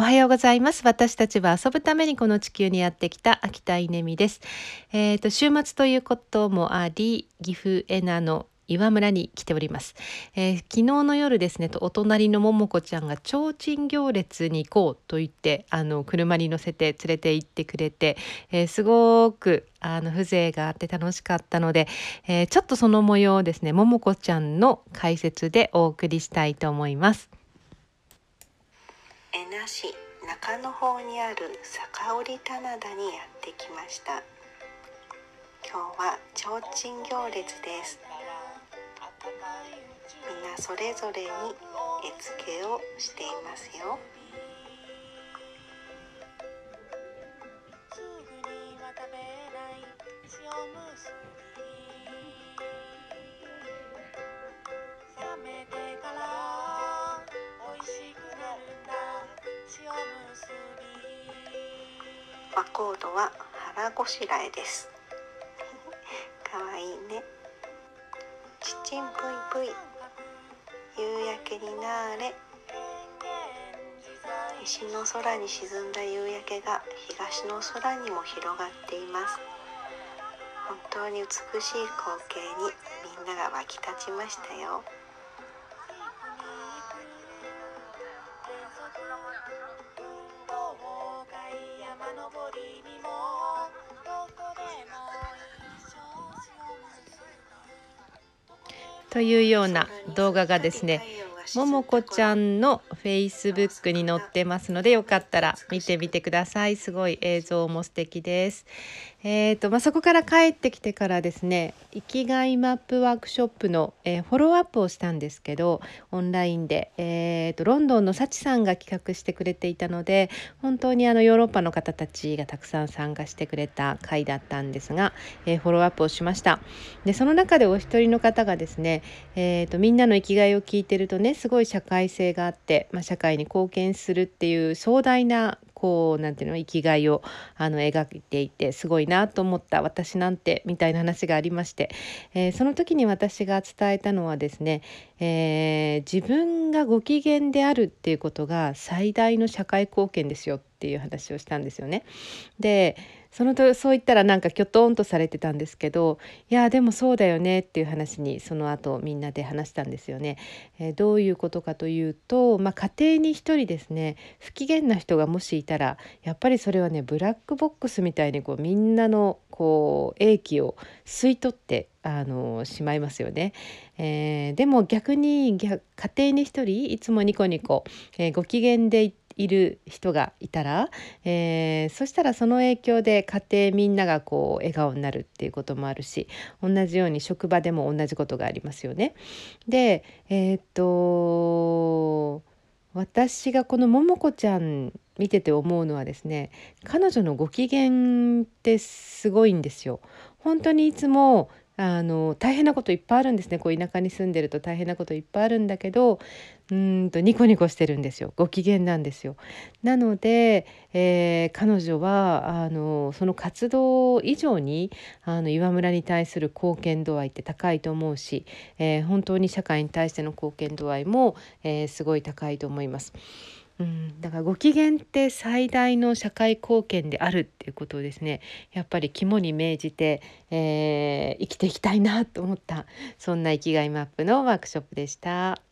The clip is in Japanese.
おはようございます。私たちは遊ぶためにこの地球にやってきた秋田稲美です。えっ、ー、と、週末ということもあり、岐阜エナの岩村に来ております、えー、昨日の夜ですねお隣の桃子ちゃんが提灯行列に行こうと言ってあの車に乗せて連れて行ってくれて、えー、すごくあの風情があって楽しかったので、えー、ちょっとその模様をですね桃子ちゃんの解説でお送りしたいと思います。えな市中の方にある坂折棚田にやってきました。今日は提灯行列です。みんなそれぞれに絵付けをしていますよ。和コードは腹ごしらえです。かわいいね。ちちんぷいぷい。夕焼けになれ。西の空に沈んだ夕焼けが東の空にも広がっています。本当に美しい光景にみんなが湧き立ちましたよ。登りにもどこでも一緒というような動画がですねももこちゃんのフェイスブックに載ってますのでよかったら見てみてください。すごい映像も素敵です。えーとまあ、そこから帰ってきてからですね生きがいマップワークショップの、えー、フォローアップをしたんですけどオンラインで、えーと、ロンドンのサチさんが企画してくれていたので本当にあのヨーロッパの方たちがたくさん参加してくれた回だったんですが、えー、フォローアップをしました。でその中でお一人の方がですね、えーとみんなの生きがいを聞いてるとねすごい社会性があって、まあ、社会に貢献するっていう壮大なこうなんていうの生きがいをあの描いていてすごいなと思った私なんてみたいな話がありまして、えー、その時に私が伝えたのはですね、えー、自分がご機嫌であるっていうことが最大の社会貢献ですよっていう話をしたんですよね。でそのとそう言ったらなんかきょとんとされてたんですけどいやでもそうだよねっていう話にその後みんなで話したんですよね。えー、どういうことかというと、まあ、家庭に一人ですね不機嫌な人がもしいたらやっぱりそれはねブラックボックスみたいにこうみんなのこう英気を吸い取ってあのしまいますよね。えー、でも逆に家庭に一人いつもニコニコ、えー、ご機嫌でいる人がいたら、えー、そしたらその影響で家庭みんながこう笑顔になるっていうこともあるし同じように職場でも同じことがありますよね。でえー、っと私がこの桃子ちゃん見てて思うのはですね彼女のご機嫌ってすごいんですよ。本当にいつもあの大変なこといっぱいあるんですねこう田舎に住んでると大変なこといっぱいあるんだけどうんとニコニコしてるんですよご機嫌なんですよ。なので、えー、彼女はあのその活動以上にあの岩村に対する貢献度合いって高いと思うし、えー、本当に社会に対しての貢献度合いも、えー、すごい高いと思います。うん、だからご機嫌って最大の社会貢献であるっていうことをですねやっぱり肝に銘じて、えー、生きていきたいなと思ったそんな生きがいマップのワークショップでした。